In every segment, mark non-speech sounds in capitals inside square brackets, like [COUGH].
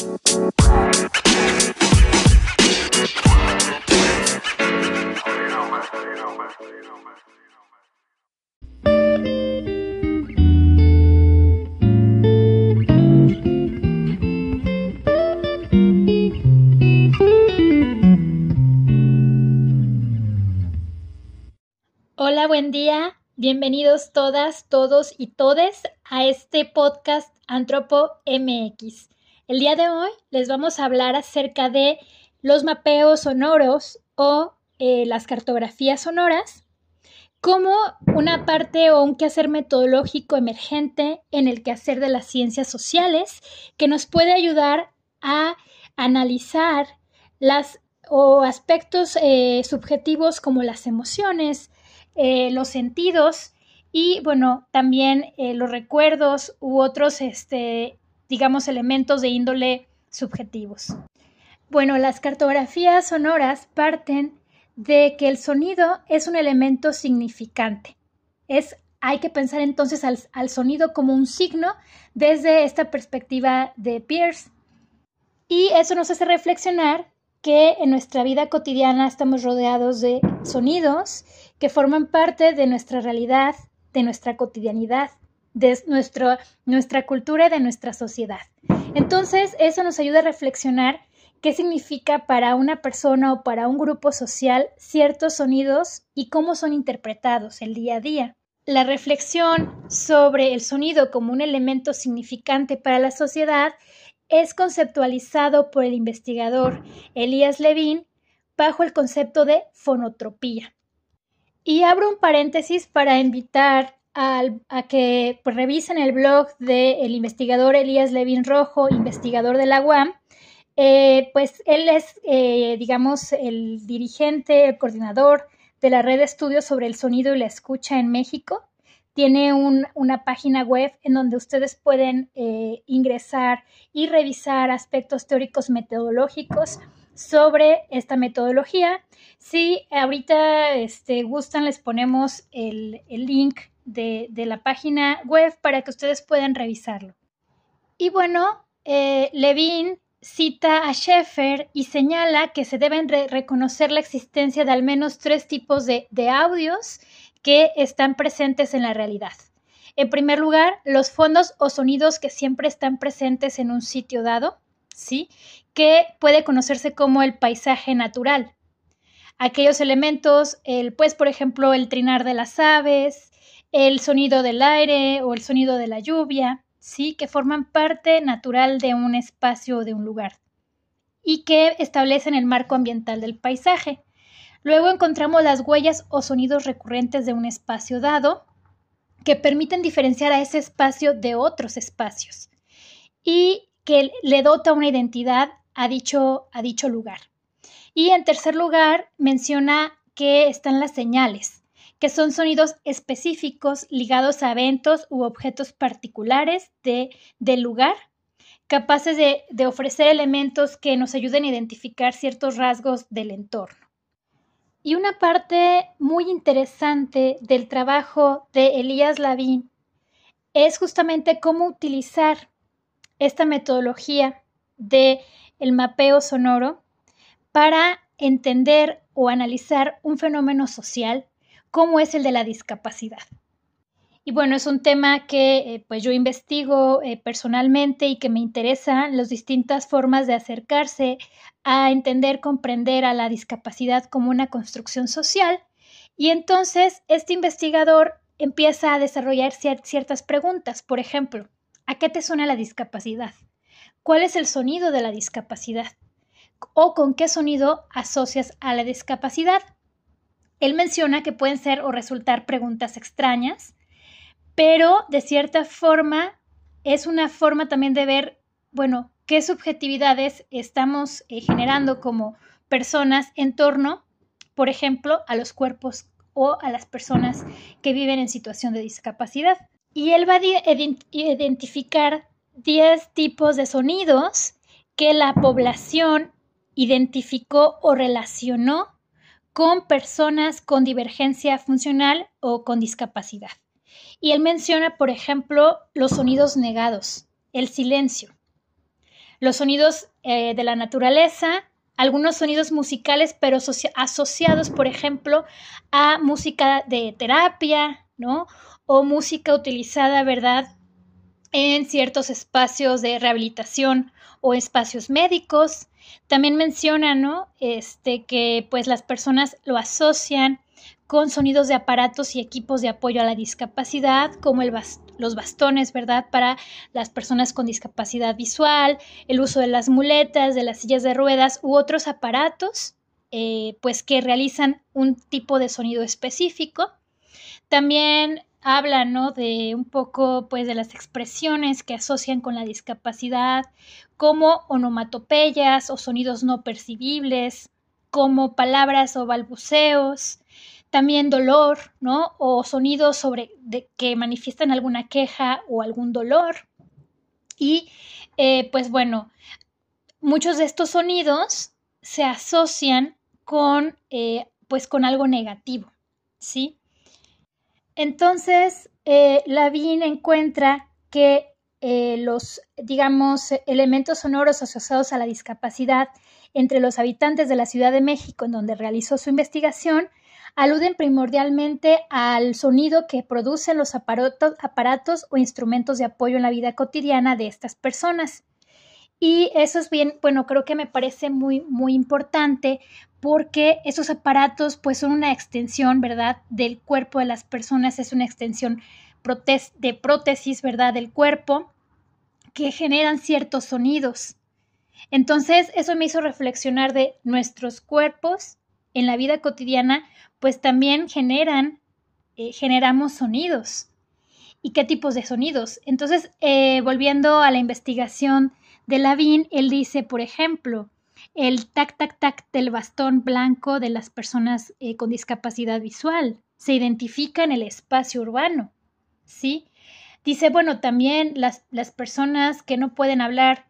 Hola, buen día. Bienvenidos todas, todos y todes a este podcast Antropo MX. El día de hoy les vamos a hablar acerca de los mapeos sonoros o eh, las cartografías sonoras como una parte o un quehacer metodológico emergente en el quehacer de las ciencias sociales que nos puede ayudar a analizar las o aspectos eh, subjetivos como las emociones, eh, los sentidos y, bueno, también los recuerdos u otros, este, digamos, elementos de índole subjetivos. Bueno, las cartografías sonoras parten de que el sonido es un elemento significante. Es, hay que pensar entonces al, al sonido como un signo desde esta perspectiva de Pierce. Y eso nos hace reflexionar que en nuestra vida cotidiana estamos rodeados de sonidos que forman parte de nuestra realidad, de nuestra cotidianidad, de nuestro, nuestra cultura y de nuestra sociedad. Entonces, eso nos ayuda a reflexionar qué significa para una persona o para un grupo social ciertos sonidos y cómo son interpretados el día a día. La reflexión sobre el sonido como un elemento significante para la sociedad es conceptualizado por el investigador Elías Levin bajo el concepto de fonotropía. Y abro un paréntesis para invitar a que pues, revisen el blog del investigador Elías Levin Rojo, investigador de la UAM. Eh, pues él es, eh, digamos, el dirigente, el coordinador de la red de estudios sobre el sonido y la escucha en México tiene una página web en donde ustedes pueden eh, ingresar y revisar aspectos teóricos metodológicos sobre esta metodología. Si ahorita este, gustan, les ponemos el, link de, la página web para que ustedes puedan revisarlo. Y bueno, eh, Levin cita a Schaeffer y señala que se deben reconocer la existencia de al menos tres tipos de, de audios que están presentes en la realidad. En primer lugar, los fondos o sonidos que siempre están presentes en un sitio dado, ¿sí? Que puede conocerse como el paisaje natural. Aquellos elementos, el, pues, por ejemplo, el trinar de las aves, el sonido del aire o el sonido de la lluvia, ¿sí? Que forman parte natural de un espacio o de un lugar y que establecen el marco ambiental del paisaje. Luego encontramos las huellas o sonidos recurrentes de un espacio dado que permiten diferenciar a ese espacio de otros espacios y que le dota una identidad a dicho, a dicho lugar. Y en tercer lugar, menciona que están las señales, que son sonidos específicos ligados a eventos u objetos particulares de, del lugar, capaces de, de ofrecer elementos que nos ayuden a identificar ciertos rasgos del entorno. Y una parte muy interesante del trabajo de Elías Lavín es justamente cómo utilizar esta metodología de el mapeo sonoro para entender o analizar un fenómeno social como es el de la discapacidad. Y bueno, es un tema que eh, pues yo investigo eh, personalmente y que me interesa las distintas formas de acercarse a entender, comprender a la discapacidad como una construcción social. Y entonces este investigador empieza a desarrollar ciertas preguntas. Por ejemplo, ¿a qué te suena la discapacidad? ¿Cuál es el sonido de la discapacidad? ¿O con qué sonido asocias a la discapacidad? Él menciona que pueden ser o resultar preguntas extrañas, pero de cierta forma es una forma también de ver, bueno, qué subjetividades estamos eh, generando como personas en torno, por ejemplo, a los cuerpos o a las personas que viven en situación de discapacidad. Y él va a identificar 10 tipos de sonidos que la población identificó o relacionó con personas con divergencia funcional o con discapacidad. Y él menciona, por ejemplo, los sonidos negados, el silencio, los sonidos eh, de la naturaleza, algunos sonidos musicales, pero asociados, por ejemplo, a música de terapia, ¿no? O música utilizada, ¿verdad? En ciertos espacios de rehabilitación o espacios médicos. También menciona, ¿no? Este, que pues las personas lo asocian con sonidos de aparatos y equipos de apoyo a la discapacidad, como el los bastones, ¿verdad? Para las personas con discapacidad visual, el uso de las muletas, de las sillas de ruedas u otros aparatos, eh, pues que realizan un tipo de sonido específico. También habla, ¿no? De un poco, pues, de las expresiones que asocian con la discapacidad, como onomatopeyas o sonidos no percibibles, como palabras o balbuceos, también dolor, ¿no? O sonidos sobre de, que manifiestan alguna queja o algún dolor. Y eh, pues bueno, muchos de estos sonidos se asocian con, eh, pues con algo negativo, ¿sí? Entonces, eh, Lavín encuentra que los, digamos, elementos sonoros asociados a la discapacidad entre los habitantes de la Ciudad de México, en donde realizó su investigación, aluden primordialmente al sonido que producen los aparatos, o instrumentos de apoyo en la vida cotidiana de estas personas. Y eso es bien, bueno, creo que me parece muy, muy importante porque esos aparatos pues son una extensión, ¿verdad?, del cuerpo de las personas, es una extensión de prótesis, ¿verdad?, del cuerpo que generan ciertos sonidos. Entonces, eso me hizo reflexionar de nuestros cuerpos en la vida cotidiana, pues también generan, eh, generamos sonidos. ¿Y qué tipos de sonidos? Entonces, eh, volviendo a la investigación de Lavín, él dice, por ejemplo, el tac, tac, tac del bastón blanco de las personas eh, con discapacidad visual se identifica en el espacio urbano, ¿sí? Dice, bueno, también las, las personas que no pueden hablar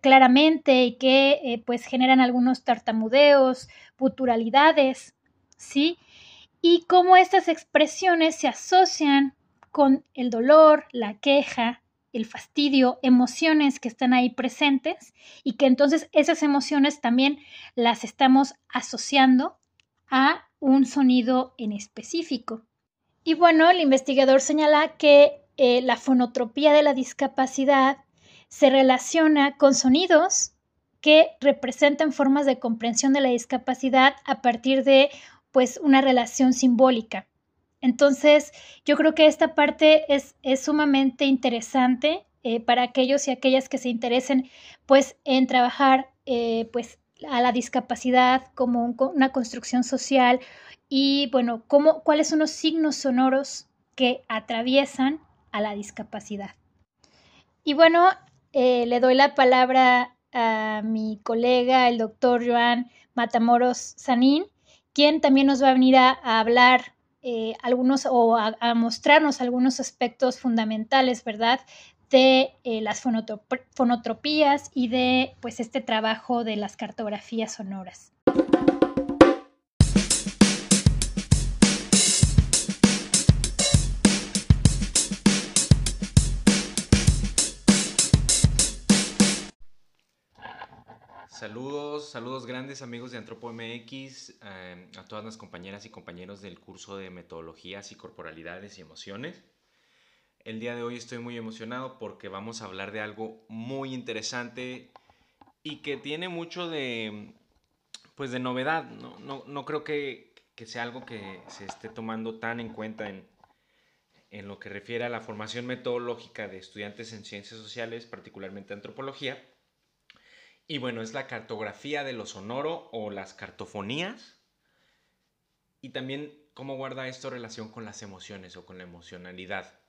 claramente y que eh, pues generan algunos tartamudeos, puturalidades, ¿sí? Y cómo estas expresiones se asocian con el dolor, la queja, el fastidio, emociones que están ahí presentes y que entonces esas emociones también las estamos asociando a un sonido en específico. Y bueno, el investigador señala que eh, la fonotropía de la discapacidad se relaciona con sonidos que representan formas de comprensión de la discapacidad a partir de pues una relación simbólica. Entonces, yo creo que esta parte es, sumamente interesante eh, para aquellos y aquellas que se interesen pues en trabajar eh, pues a la discapacidad como una construcción social y bueno, cómo, cuáles son los signos sonoros que atraviesan a la discapacidad. Y bueno, eh, le doy la palabra a mi colega, el doctor Joan Matamoros Sanín, quien también nos va a venir a, hablar eh, algunos o a, mostrarnos algunos aspectos fundamentales, ¿verdad? de eh, las fonotropías y de pues este trabajo de las cartografías sonoras. Saludos, grandes amigos de Antropo MX, eh, a todas las compañeras y compañeros del curso de metodologías y corporalidades y emociones. El día de hoy estoy muy emocionado porque vamos a hablar de algo muy interesante y que tiene mucho de, pues de novedad. No, no, creo que, que, sea algo que se esté tomando tan en cuenta en, en lo que refiere a la formación metodológica de estudiantes en ciencias sociales, particularmente antropología y bueno, es la cartografía de lo sonoro o las cartofonías. Y también cómo guarda esto relación con las emociones o con la emocionalidad.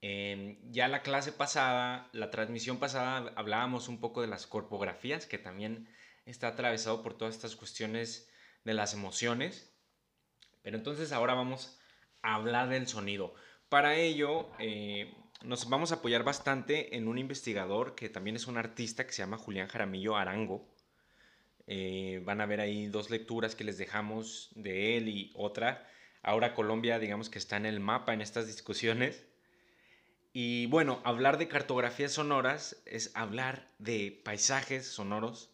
ya la clase pasada, la transmisión pasada, hablábamos un poco de las corpografías, que también está atravesado por todas estas cuestiones de las emociones. Pero entonces ahora vamos a hablar del sonido. Para ello, eh, nos vamos a apoyar bastante en un investigador que también es un artista que se llama Julián Jaramillo Arango. Eh, van a ver ahí dos lecturas que les dejamos de él y otra. Ahora Colombia, digamos que está en el mapa en estas discusiones. Y bueno, hablar de cartografías sonoras es hablar de paisajes sonoros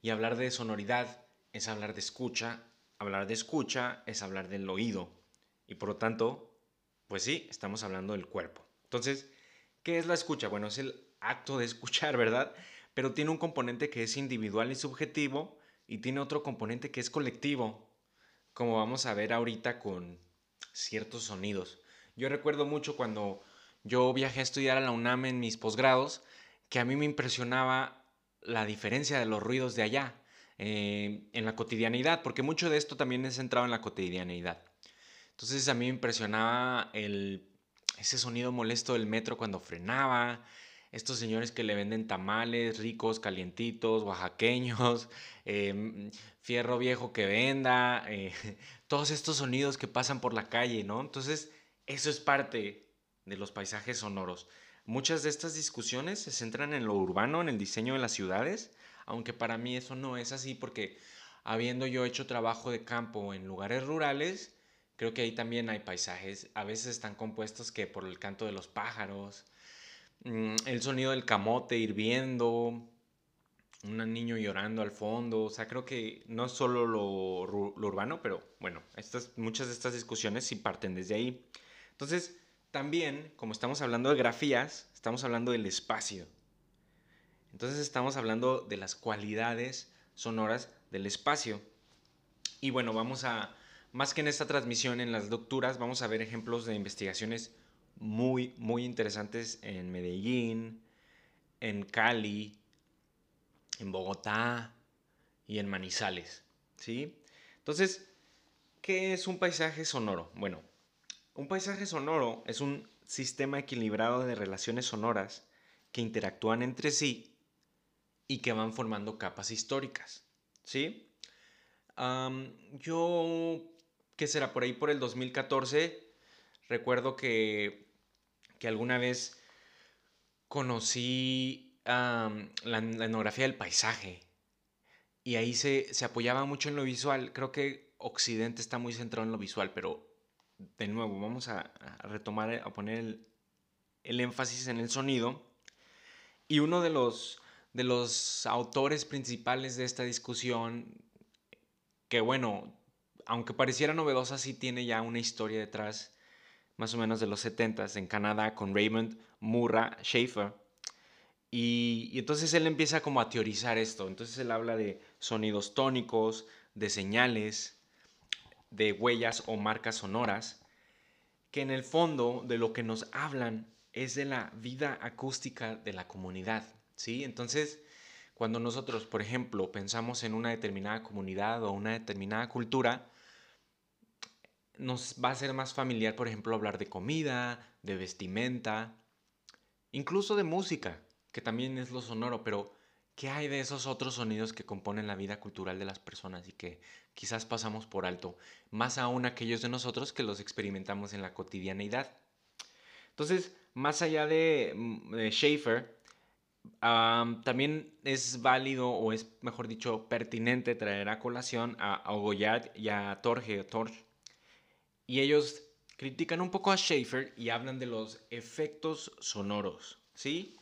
y hablar de sonoridad es hablar de escucha, hablar de escucha es hablar del oído y por lo tanto, pues sí, estamos hablando del cuerpo. Entonces, ¿qué es la escucha? Bueno, es el acto de escuchar, ¿verdad? Pero tiene un componente que es individual y subjetivo y tiene otro componente que es colectivo, como vamos a ver ahorita con ciertos sonidos. Yo recuerdo mucho cuando yo viajé a estudiar a la UNAM en mis posgrados, que a mí me impresionaba la diferencia de los ruidos de allá eh, en la cotidianidad, porque mucho de esto también es centrado en la cotidianidad. Entonces a mí me impresionaba el, ese sonido molesto del metro cuando frenaba, estos señores que le venden tamales ricos, calientitos, oaxaqueños, [LAUGHS] em, fierro viejo que venda, eh, [LAUGHS] todos estos sonidos que pasan por la calle, ¿no? Entonces, eso es parte de los paisajes sonoros. Muchas de estas discusiones se centran en lo urbano, en el diseño de las ciudades, aunque para mí eso no es así porque habiendo yo hecho trabajo de campo en lugares rurales, creo que ahí también hay paisajes, a veces están compuestos que por el canto de los pájaros, mm, el sonido del camote hirviendo, un niño llorando al fondo, o sea, creo que no solo lo, lo urbano, pero bueno, estas, muchas de estas discusiones sí parten desde ahí. Entonces, también, como estamos hablando de grafías, estamos hablando del espacio. Entonces estamos hablando de las cualidades sonoras del espacio. Y bueno, vamos a, más que en esta transmisión, en las lecturas, vamos a ver ejemplos de investigaciones muy, muy interesantes en Medellín, en Cali, en Bogotá y en Manizales. ¿sí? Entonces, ¿qué es un paisaje sonoro? Bueno, un paisaje sonoro es un sistema equilibrado de relaciones sonoras que interactúan entre sí y que van formando capas históricas. ¿Sí? yo, ¿qué será? Por ahí por el 2014, recuerdo que, que alguna vez conocí la, etnografía del paisaje y ahí se, se apoyaba mucho en lo visual. Creo que Occidente está muy centrado en lo visual, pero de nuevo, vamos a, retomar, a poner el, el, énfasis en el sonido. Y uno de los, de los autores principales de esta discusión, que bueno, aunque pareciera novedosa, sí tiene ya una historia detrás, más o menos de los 70 en Canadá, con Raymond Murra Schaefer. Y, y, entonces él empieza como a teorizar esto. Entonces él habla de sonidos tónicos, de señales, de huellas o marcas sonoras, que en el fondo de lo que nos hablan es de la vida acústica de la comunidad, ¿sí? Entonces, cuando nosotros, por ejemplo, pensamos en una determinada comunidad o una determinada cultura, nos va a ser más familiar, por ejemplo, hablar de comida, de vestimenta, incluso de música, que también es lo sonoro, pero ¿qué hay de esos otros sonidos que componen la vida cultural de las personas y que quizás pasamos por alto? Más aún aquellos de nosotros que los experimentamos en la cotidianeidad. Entonces, más allá de, mm, Schaefer, también es válido o es, mejor dicho, pertinente traer a colación a, a y a Torge, Torch. Y ellos critican un poco a Schaefer y hablan de los efectos sonoros, ¿sí?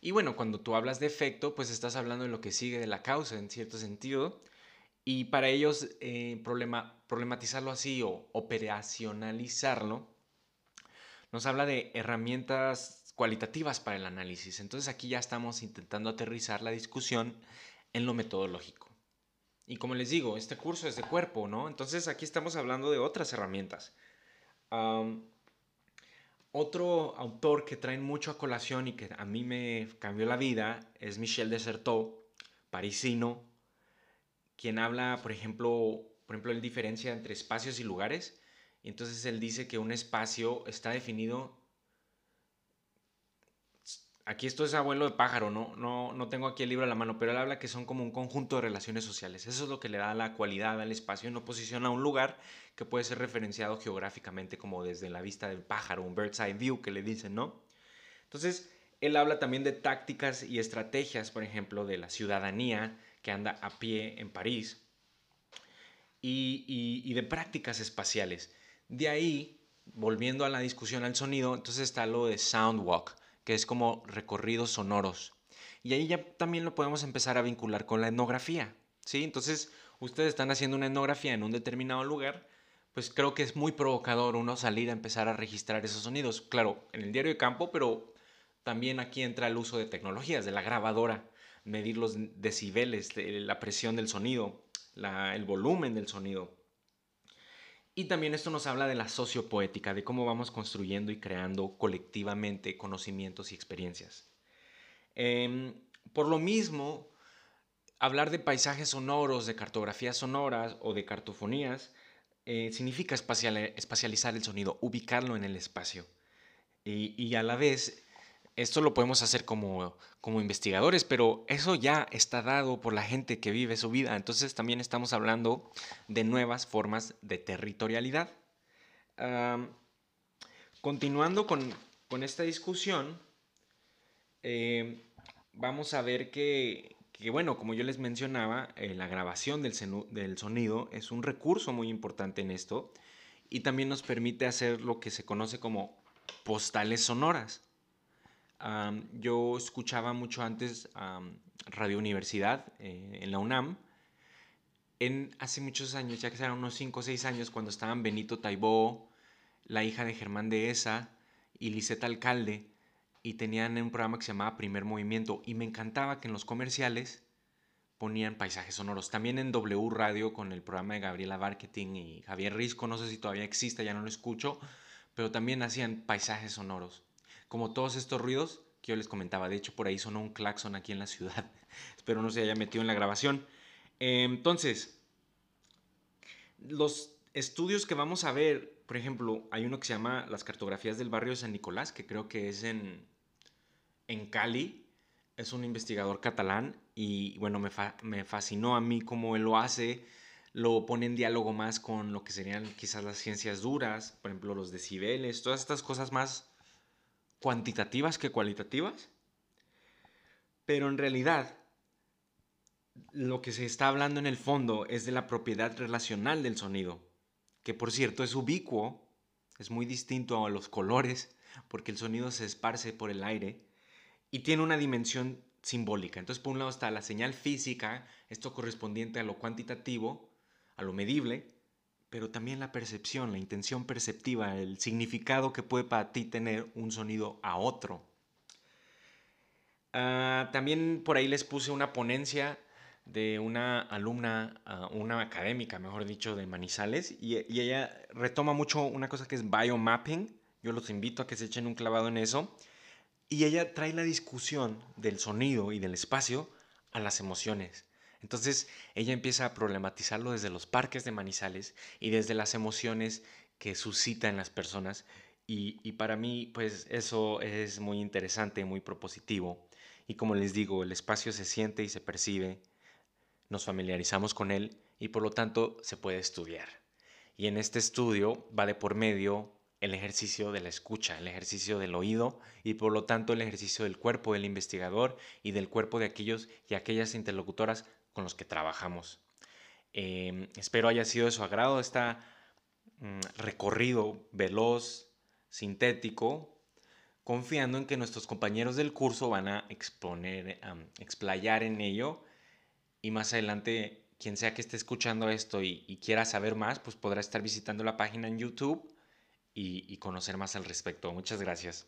Y bueno, cuando tú hablas de efecto, pues estás hablando de lo que sigue de la causa, en cierto sentido. Y para ellos, eh, problema, problematizarlo así o operacionalizarlo, nos habla de herramientas cualitativas para el análisis. Entonces aquí ya estamos intentando aterrizar la discusión en lo metodológico. Y como les digo, este curso es de cuerpo, ¿no? Entonces aquí estamos hablando de otras herramientas. Otro autor que traen mucho a colación y que a mí me cambió la vida es Michel Desertot, parisino, quien habla, por ejemplo, por ejemplo, él diferencia entre espacios y lugares. Y entonces él dice que un espacio está definido aquí esto es abuelo de pájaro, ¿no? No, no tengo aquí el libro a la mano, pero él habla que son como un conjunto de relaciones sociales. Eso es lo que le da la cualidad al espacio en oposición a un lugar que puede ser referenciado geográficamente como desde la vista del pájaro, un bird's eye view que le dicen, ¿no? Entonces, él habla también de tácticas y estrategias, por ejemplo, de la ciudadanía que anda a pie en París y, y de prácticas espaciales. De ahí volviendo a la discusión al sonido, entonces está lo de sound walk, que es como recorridos sonoros. Y ahí ya también lo podemos empezar a vincular con la etnografía, ¿sí? Entonces, ustedes están haciendo una etnografía en un determinado lugar, pues creo que es muy provocador uno salir a empezar a registrar esos sonidos. Claro, en el diario de campo, pero también aquí entra el uso de tecnologías, de la grabadora, medir los decibeles, la presión del sonido, el volumen del sonido. Y también esto nos habla de la sociopoética, de cómo vamos construyendo y creando colectivamente conocimientos y experiencias. Em, por lo mismo, hablar de paisajes sonoros, de cartografías sonoras o de cartofonías eh, significa espacializar el sonido, ubicarlo en el espacio. Y, a la vez, esto lo podemos hacer como, como investigadores, pero eso ya está dado por la gente que vive su vida. Entonces también estamos hablando de nuevas formas de territorialidad. continuando con, esta discusión, eh, vamos a ver que, que bueno, como yo les mencionaba, eh, la grabación del, del, sonido es un recurso muy importante en esto y también nos permite hacer lo que se conoce como postales sonoras. Yo escuchaba mucho antes Radio Universidad eh, en la UNAM. En, hace muchos años, ya que eran unos 5 o 6 años, cuando estaban Benito Taibó, la hija de Germán de Esa y Liseta Alcalde, y tenían un programa que se llamaba Primer Movimiento y me encantaba que en los comerciales ponían paisajes sonoros. También en W Radio con el programa de Gabriela Marketing y Javier Risco, no sé si todavía existe, ya no lo escucho, pero también hacían paisajes sonoros. Como todos estos ruidos que yo les comentaba, de hecho por ahí sonó un claxon aquí en la ciudad. [LAUGHS] Espero no se haya metido en la grabación. Entonces, los estudios que vamos a ver, por ejemplo, hay uno que se llama Las cartografías del barrio de San Nicolás, que creo que es en, en Cali. Es un investigador catalán y bueno, me, me fascinó a mí cómo él lo hace. Lo pone en diálogo más con lo que serían quizás las ciencias duras, por ejemplo, los decibeles, todas estas cosas más cuantitativas que cualitativas. Pero en realidad, lo que se está hablando en el fondo es de la propiedad relacional del sonido que por cierto es ubicuo, es muy distinto a los colores, porque el sonido se esparce por el aire y tiene una dimensión simbólica. Entonces, por un lado está la señal física, esto correspondiente a lo cuantitativo, a lo medible, pero también la percepción, la intención perceptiva, el significado que puede para ti tener un sonido a otro. Ah, también por ahí les puse una ponencia de una alumna, ah, una académica, mejor dicho, de Manizales, y, ella retoma mucho una cosa que es biomapping. Yo los invito a que se echen un clavado en eso. Y ella trae la discusión del sonido y del espacio a las emociones. Entonces ella empieza a problematizarlo desde los parques de Manizales y desde las emociones que suscita en las personas. Y, para mí, pues eso es muy interesante, muy propositivo. Y como les digo, el espacio se siente y se percibe nos familiarizamos con él y por lo tanto se puede estudiar. Y en este estudio va de por medio el ejercicio de la escucha, el ejercicio del oído y por lo tanto el ejercicio del cuerpo del investigador y del cuerpo de aquellos y aquellas interlocutoras con los que trabajamos. Em, espero haya sido de su agrado este recorrido veloz, sintético, confiando en que nuestros compañeros del curso van a exponer, explayar en ello y más adelante quien sea que esté escuchando esto y, quiera saber más, pues podrá estar visitando la página en YouTube y, conocer más al respecto. Muchas gracias.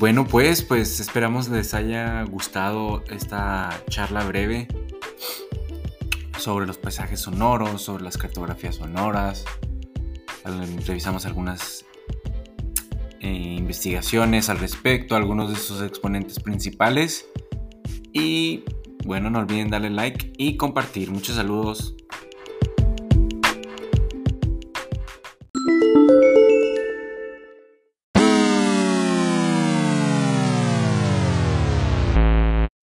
Bueno, pues, pues esperamos les haya gustado esta charla breve sobre los paisajes sonoros, sobre las cartografías sonoras. Revisamos algunas eh, investigaciones al respecto, algunos de sus exponentes principales. Y bueno, no olviden darle like y compartir. Muchos saludos.